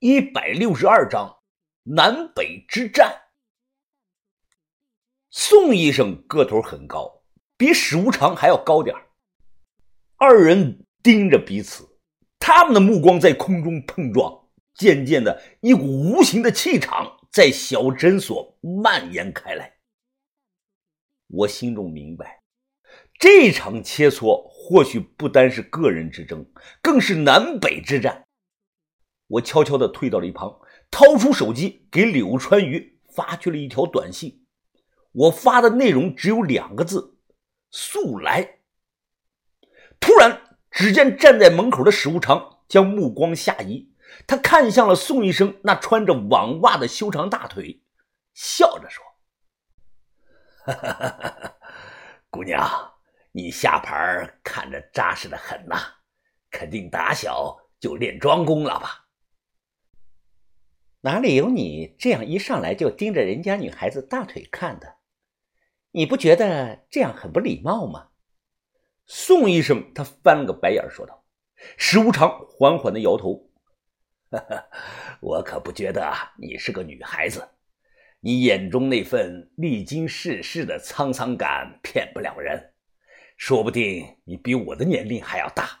一百六十二章南北之战。宋医生个头很高，比史无常还要高点二人盯着彼此，他们的目光在空中碰撞，渐渐的，一股无形的气场在小诊所蔓延开来。我心中明白，这场切磋或许不单是个人之争，更是南北之战。我悄悄地退到了一旁，掏出手机给柳川鱼发去了一条短信。我发的内容只有两个字：“速来。”突然，只见站在门口的史无常将目光下移，他看向了宋医生那穿着网袜的修长大腿，笑着说：“姑娘，你下盘看着扎实的很呐，肯定打小就练桩功了吧？”哪里有你这样一上来就盯着人家女孩子大腿看的？你不觉得这样很不礼貌吗？宋医生他翻了个白眼说道。石无常缓缓的摇头：“哈 哈我可不觉得你是个女孩子，你眼中那份历经世事的沧桑感骗不了人。说不定你比我的年龄还要大，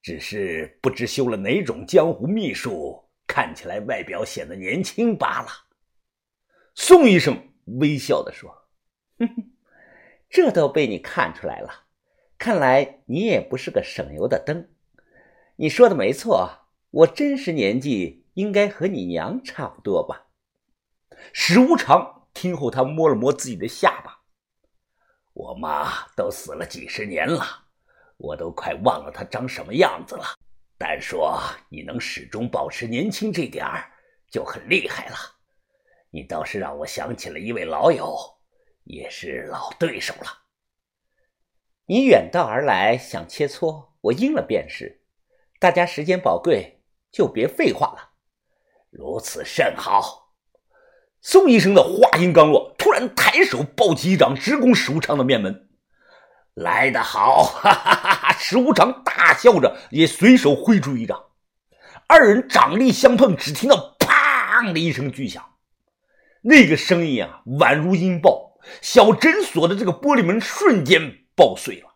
只是不知修了哪种江湖秘术。”看起来外表显得年轻罢了。宋医生微笑的说：“哼哼，这都被你看出来了。看来你也不是个省油的灯。你说的没错，我真实年纪应该和你娘差不多吧？”史无常听后，他摸了摸自己的下巴：“我妈都死了几十年了，我都快忘了她长什么样子了。”单说你能始终保持年轻这点儿就很厉害了，你倒是让我想起了一位老友，也是老对手了。你远道而来想切磋，我应了便是。大家时间宝贵，就别废话了。如此甚好。宋医生的话音刚落，突然抬手抱起一掌，直攻史无常的面门。来得好！哈哈哈！石无常大笑着，也随手挥出一掌，二人掌力相碰，只听到“砰”的一声巨响，那个声音啊，宛如音爆，小诊所的这个玻璃门瞬间爆碎了。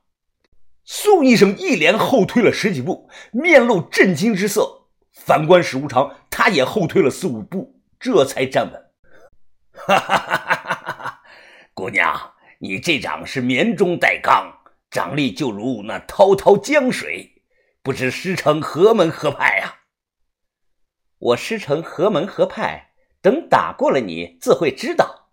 宋医生一连后退了十几步，面露震惊之色。反观石无常，他也后退了四五步，这才站稳。哈哈哈哈哈哈！姑娘。你这掌是绵中带刚，掌力就如那滔滔江水，不知师承何门何派呀？我师承何门何派，等打过了你，自会知道。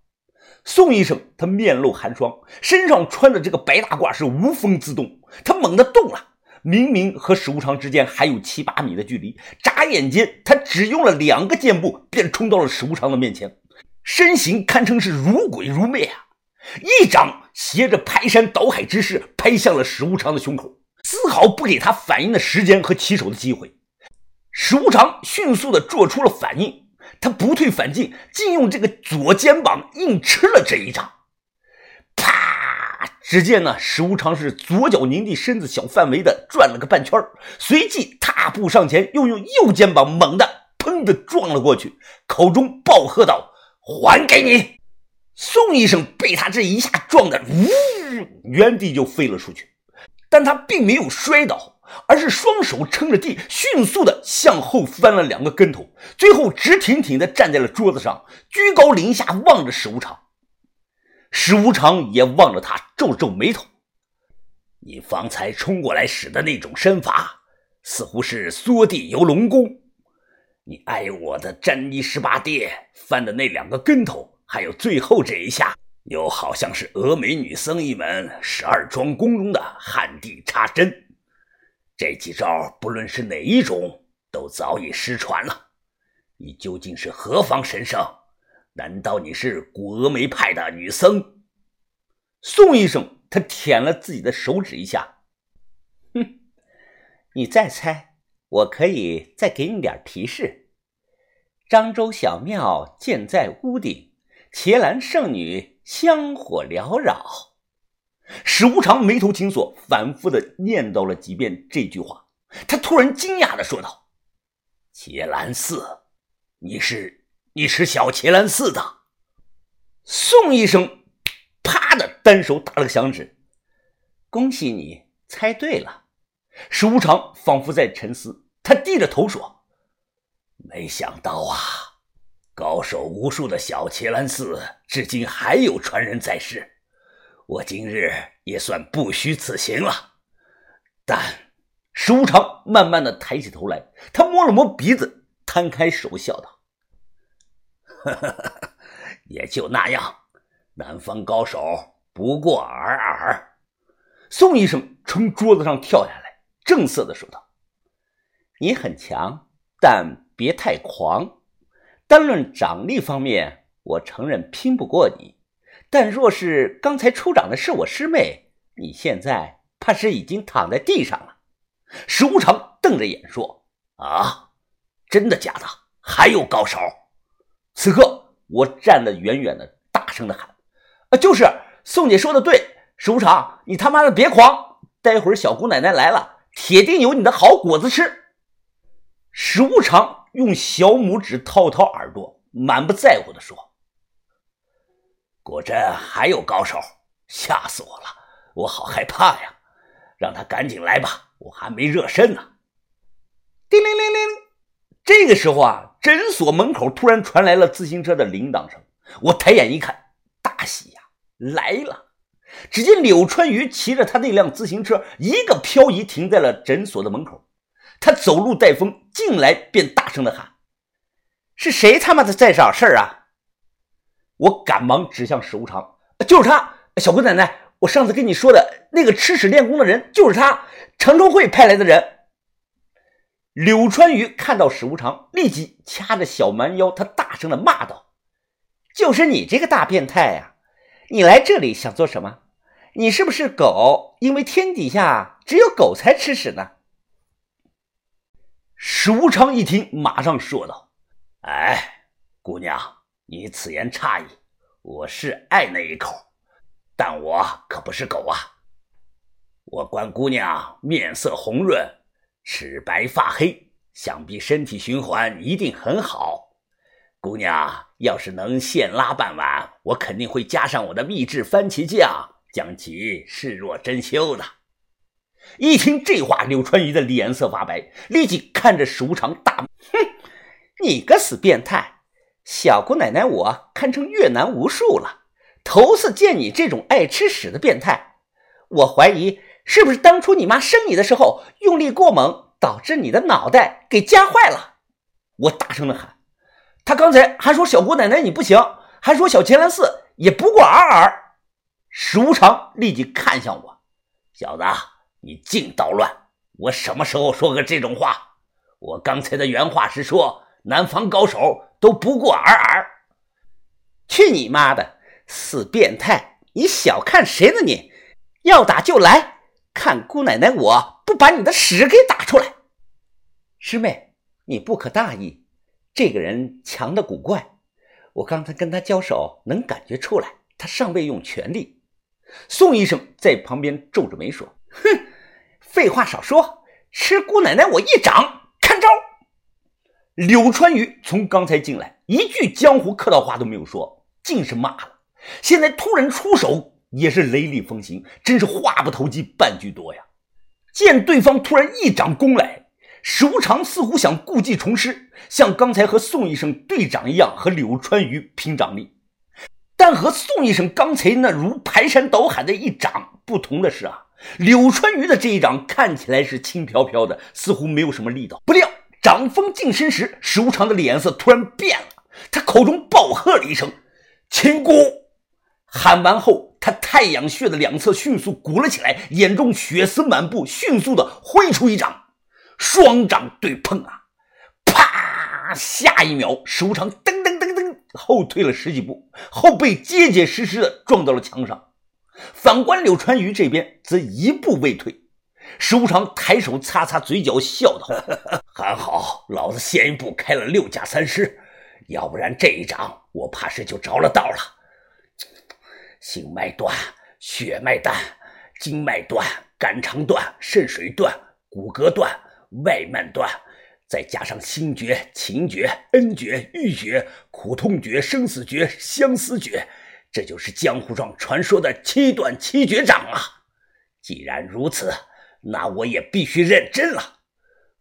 宋医生他面露寒霜，身上穿的这个白大褂是无风自动，他猛地动了，明明和史无常之间还有七八米的距离，眨眼间他只用了两个箭步，便冲到了史无常的面前，身形堪称是如鬼如魅啊！一掌携着排山倒海之势拍向了史无常的胸口，丝毫不给他反应的时间和起手的机会。史无常迅速的做出了反应，他不退反进，竟用这个左肩膀硬吃了这一掌。啪！只见呢，史无常是左脚拧地，身子小范围的转了个半圈随即踏步上前，又用右肩膀猛地砰的撞了过去，口中暴喝道：“还给你！”宋医生被他这一下撞的，呜，原地就飞了出去。但他并没有摔倒，而是双手撑着地，迅速的向后翻了两个跟头，最后直挺挺的站在了桌子上，居高临下望着史无常。史无常也望着他，皱皱眉头：“你方才冲过来使的那种身法，似乎是缩地游龙功。你挨我的沾衣十八跌翻的那两个跟头。”还有最后这一下，又好像是峨眉女僧一门十二桩功中的旱地插针。这几招不论是哪一种，都早已失传了。你究竟是何方神圣？难道你是古峨眉派的女僧？宋医生他舔了自己的手指一下，哼，你再猜，我可以再给你点提示。漳州小庙建在屋顶。伽蓝圣女香火缭绕，史无常眉头紧锁，反复的念叨了几遍这句话。他突然惊讶的说道：“伽蓝寺你是你是小伽蓝寺的。宋医生啪的单手打了个响指，恭喜你猜对了。史无常仿佛在沉思，他低着头说：“没想到啊，高手无数的小伽蓝寺，至今还有传人在世。我今日也算不虚此行了。”但史无常慢慢的抬起头来，他摸了摸鼻子，摊开手笑道：“。”也就那样，南方高手不过尔尔。宋医生从桌子上跳下来，正色的说道：“你很强，但别太狂。单论掌力方面，我承认拼不过你。但若是刚才出掌的是我师妹，你现在怕是已经躺在地上了。”石无常瞪着眼说：“啊，真的假的？还有高手？”此刻。我站得远远的，大声的喊：“啊，就是宋姐说的对，石无常，你他妈的别狂！待会儿小姑奶奶来了，铁定有你的好果子吃。”石无常用小拇指掏掏耳朵，满不在乎的说：“果真还有高手，吓死我了！我好害怕呀！让他赶紧来吧，我还没热身呢。”叮铃铃铃，这个时候啊。诊所门口突然传来了自行车的铃铛声，我抬眼一看，大喜呀，来了！只见柳川鱼骑着他那辆自行车，一个漂移停在了诊所的门口。他走路带风，进来便大声的喊：“是谁他妈的在找事儿啊？”我赶忙指向史无常：“就是他，小姑奶奶，我上次跟你说的那个吃屎练功的人就是他，长春会派来的人。”柳川鱼看到史无常，立即掐着小蛮腰，他大声的骂道：“就是你这个大变态呀！你来这里想做什么？你是不是狗？因为天底下只有狗才吃屎呢。”史无常一听，马上说道：“哎，姑娘，你此言差矣。我是爱那一口，但我可不是狗啊！我观姑娘面色红润。”齿白发黑，想必身体循环一定很好。姑娘要是能现拉半碗，我肯定会加上我的秘制番茄酱，将其视若珍馐的。一听这话，柳川鱼的脸色发白，立即看着史无常大骂：“哼，你个死变态！小姑奶奶我堪称越南无数了，头次见你这种爱吃屎的变态。我怀疑。”是不是当初你妈生你的时候用力过猛，导致你的脑袋给夹坏了？我大声的喊。他刚才还说小姑奶奶你不行，还说小乾蓝寺也不过尔尔。史无常立即看向我，小子，你净捣乱！我什么时候说过这种话？我刚才的原话是说南方高手都不过尔尔。去你妈的，死变态！你小看谁呢？你要打就来！看姑奶奶，我不把你的屎给打出来！师妹，你不可大意，这个人强的古怪，我刚才跟他交手，能感觉出来，他尚未用全力。宋医生在旁边皱着眉说：“哼，废话少说，吃姑奶奶我一掌，看招！”柳川鱼从刚才进来，一句江湖客套话都没有说，尽是骂了。现在突然出手。也是雷厉风行，真是话不投机半句多呀！见对方突然一掌攻来，史无常似乎想故技重施，像刚才和宋医生对掌一样，和柳川鱼拼掌力。但和宋医生刚才那如排山倒海的一掌不同的是啊，柳川鱼的这一掌看起来是轻飘飘的，似乎没有什么力道。不料掌风近身时，史无常的脸色突然变了，他口中暴喝了一声：“秦姑！”喊完后。他太阳穴的两侧迅速鼓了起来，眼中血丝满布，迅速的挥出一掌，双掌对碰啊！啪！下一秒，史无常噔噔噔噔后退了十几步，后背结结实实的撞到了墙上。反观柳川鱼这边，则一步未退。史无常抬手擦擦嘴角，笑道：“还好，老子先一步开了六甲三尸，要不然这一掌我怕是就着了道了。”心脉断，血脉断，经脉断，肝肠断，肾水断，骨骼断，外脉断，再加上心诀、情诀、恩诀、欲诀、苦痛诀、生死诀、相思诀，这就是江湖上传说的七段七绝掌啊！既然如此，那我也必须认真了。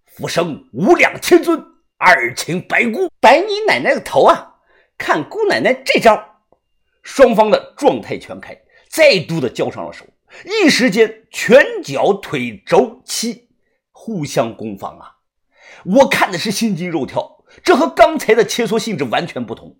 浮生无量天尊，二请白姑，白你奶奶个头啊！看姑奶奶这招！双方的状态全开，再度的交上了手，一时间拳脚腿肘膝互相攻防啊！我看的是心惊肉跳，这和刚才的切磋性质完全不同。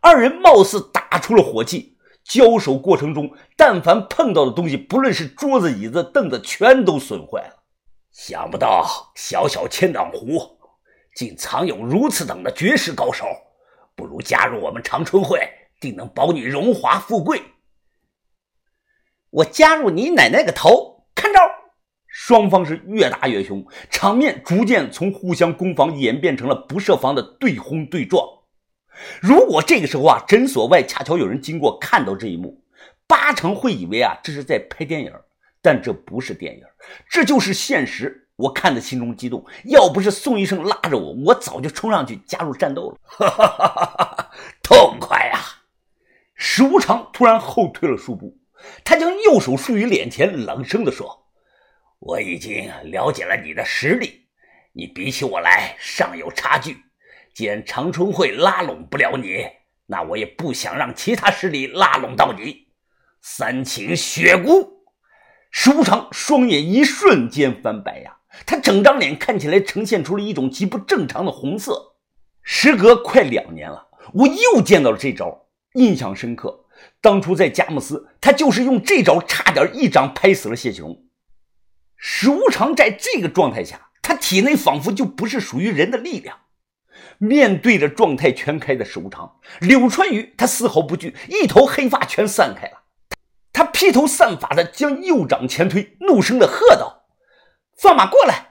二人貌似打出了火气，交手过程中，但凡碰到的东西，不论是桌子、椅子、凳子，全都损坏了。想不到小小千岛湖，竟藏有如此等的绝世高手，不如加入我们长春会，定能保你荣华富贵。我加入你奶奶个头！看招！双方是越打越凶，场面逐渐从互相攻防演变成了不设防的对轰对撞。如果这个时候啊，诊所外恰巧有人经过，看到这一幕，八成会以为啊这是在拍电影，但这不是电影，这就是现实。我看的心中激动，要不是宋医生拉着我，我早就冲上去加入战斗了。哈哈哈哈哈！痛快啊！史无常突然后退了数步，他将右手竖于脸前，冷声地说。我已经了解了你的实力，你比起我来尚有差距。既然长春会拉拢不了你，那我也不想让其他势力拉拢到你。三请血姑，石无常双眼一瞬间翻白呀，他整张脸看起来呈现出了一种极不正常的红色。时隔快两年了，我又见到了这招，印象深刻。当初在佳木斯，他就是用这招，差点一掌拍死了谢启荣。史无常在这个状态下，他体内仿佛就不是属于人的力量。面对着状态全开的史无常，柳川鱼他丝毫不惧，一头黑发全散开了。他披头散发的将右掌前推，怒声的喝道：“放马过来！”